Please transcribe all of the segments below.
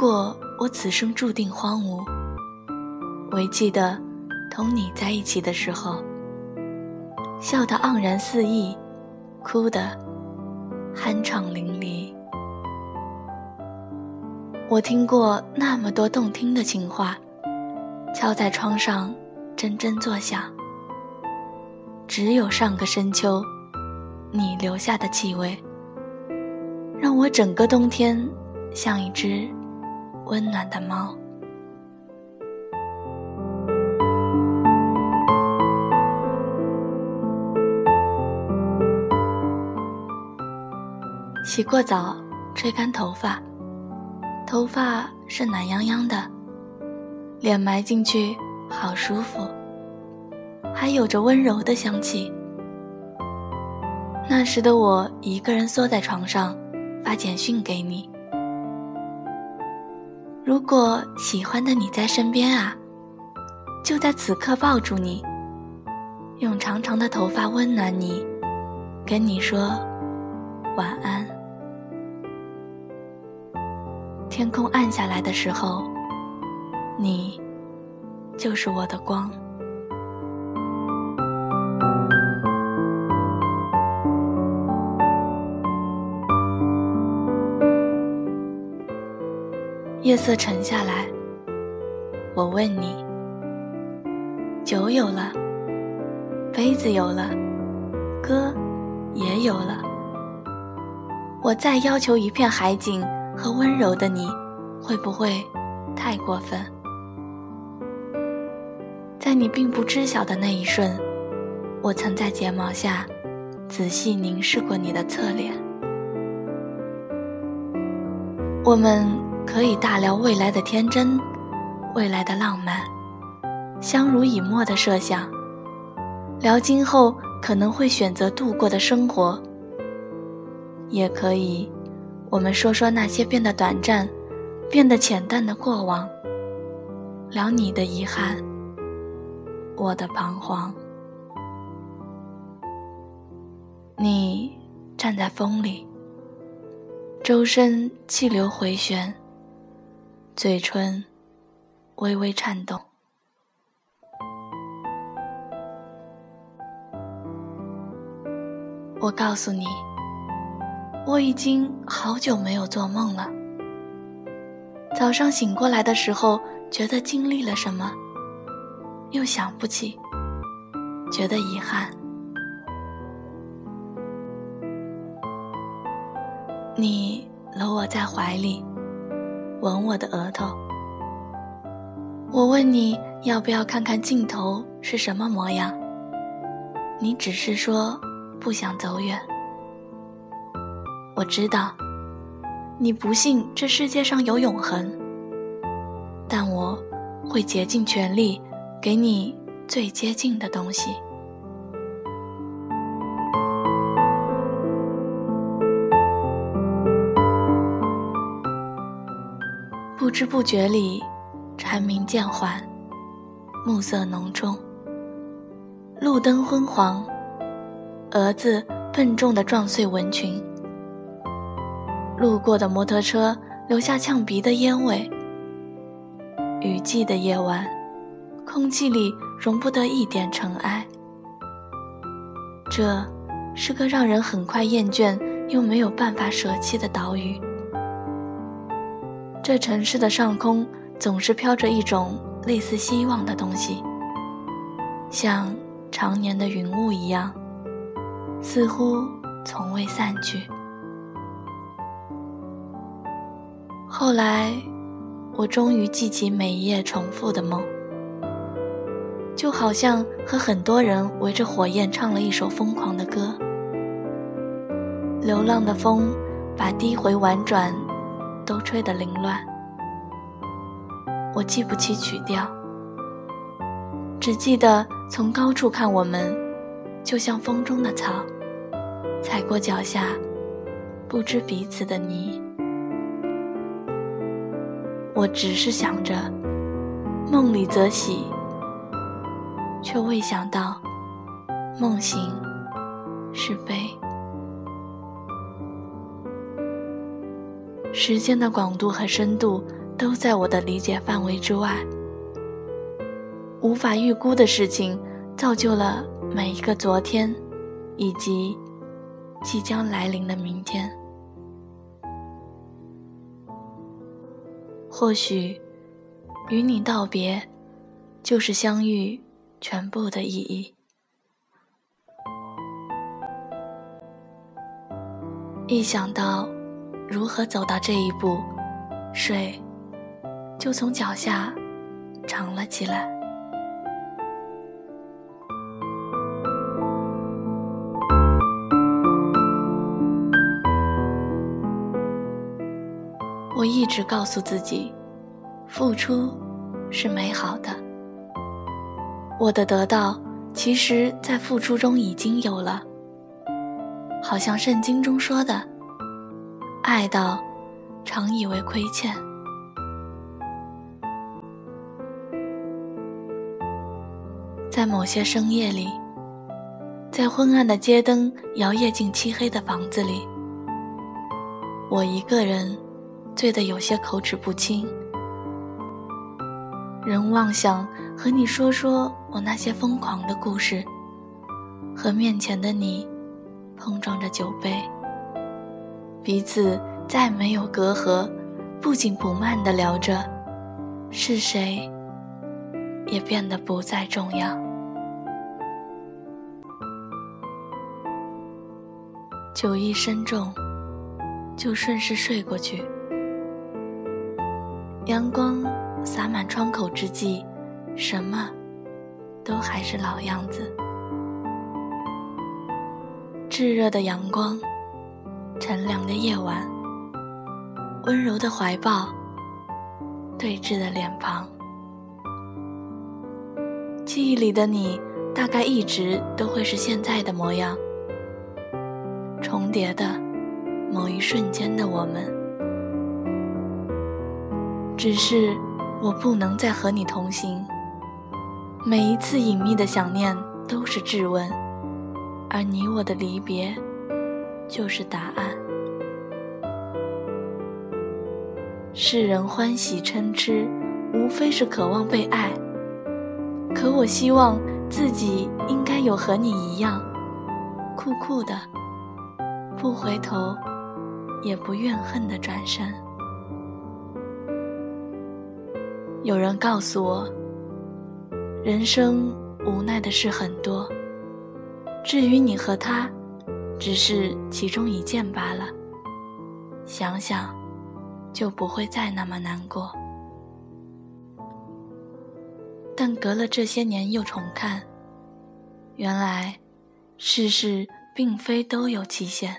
如果我此生注定荒芜，唯记得同你在一起的时候，笑得盎然肆意，哭得酣畅淋漓。我听过那么多动听的情话，敲在窗上，阵阵作响。只有上个深秋，你留下的气味，让我整个冬天像一只温暖的猫。洗过澡，吹干头发，头发是暖洋洋的，脸埋进去好舒服。还有着温柔的香气。那时的我一个人缩在床上，发简讯给你。如果喜欢的你在身边啊，就在此刻抱住你，用长长的头发温暖你，跟你说晚安。天空暗下来的时候，你就是我的光。夜色沉下来，我问你：酒有了，杯子有了，歌也有了，我再要求一片海景和温柔的你，会不会太过分？在你并不知晓的那一瞬，我曾在睫毛下仔细凝视过你的侧脸，我们。可以大聊未来的天真，未来的浪漫，相濡以沫的设想，聊今后可能会选择度过的生活。也可以，我们说说那些变得短暂、变得浅淡的过往，聊你的遗憾，我的彷徨。你站在风里，周身气流回旋。嘴唇微微颤动，我告诉你，我已经好久没有做梦了。早上醒过来的时候，觉得经历了什么，又想不起，觉得遗憾。你搂我在怀里。吻我的额头，我问你要不要看看镜头是什么模样？你只是说不想走远。我知道，你不信这世界上有永恒，但我会竭尽全力给你最接近的东西。不知不觉里，蝉鸣渐缓，暮色浓重，路灯昏黄，蛾子笨重地撞碎蚊群，路过的摩托车留下呛鼻的烟味。雨季的夜晚，空气里容不得一点尘埃。这是个让人很快厌倦又没有办法舍弃的岛屿。这城市的上空总是飘着一种类似希望的东西，像常年的云雾一样，似乎从未散去。后来，我终于记起每一夜重复的梦，就好像和很多人围着火焰唱了一首疯狂的歌。流浪的风，把低回婉转。都吹得凌乱，我记不起曲调，只记得从高处看我们，就像风中的草，踩过脚下不知彼此的泥。我只是想着，梦里则喜，却未想到，梦醒是悲。时间的广度和深度都在我的理解范围之外。无法预估的事情，造就了每一个昨天，以及即将来临的明天。或许，与你道别，就是相遇全部的意义。一想到如何走到这一步，水就从脚下长了起来。我一直告诉自己，付出是美好的。我的得到，其实在付出中已经有了。好像圣经中说的：“爱到，常以为亏欠。”在某些深夜里，在昏暗的街灯摇曳进漆黑的房子里，我一个人。醉得有些口齿不清，仍妄想和你说说我那些疯狂的故事，和面前的你碰撞着酒杯，彼此再没有隔阂，不紧不慢地聊着，是谁也变得不再重要。酒意深重，就顺势睡过去。阳光洒满窗口之际，什么都还是老样子。炙热的阳光，沉凉的夜晚，温柔的怀抱，对峙的脸庞。记忆里的你，大概一直都会是现在的模样。重叠的某一瞬间的我们。只是我不能再和你同行。每一次隐秘的想念都是质问，而你我的离别就是答案。世人欢喜嗔痴，无非是渴望被爱。可我希望自己应该有和你一样，酷酷的，不回头，也不怨恨的转身。有人告诉我，人生无奈的事很多。至于你和他，只是其中一件罢了。想想，就不会再那么难过。但隔了这些年又重看，原来世事并非都有期限。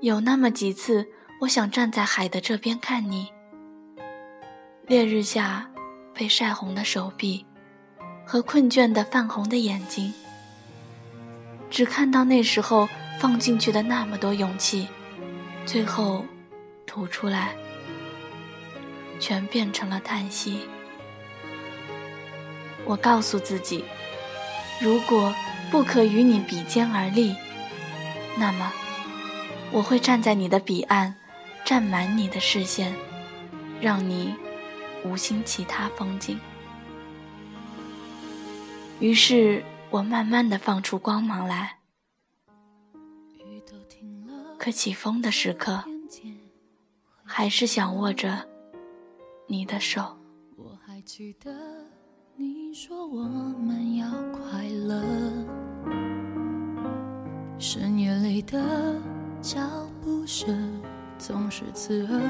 有那么几次，我想站在海的这边看你。烈日下，被晒红的手臂，和困倦的泛红的眼睛，只看到那时候放进去的那么多勇气，最后吐出来，全变成了叹息。我告诉自己，如果不可与你比肩而立，那么我会站在你的彼岸，占满你的视线，让你。无心其他风景，于是我慢慢的放出光芒来。可起风的时刻，还是想握着你的手。我还记得你说我们要快乐，深夜里的脚步声。总是刺耳，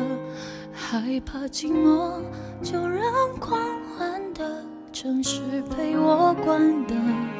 害怕寂寞，就让狂欢的城市陪我关灯。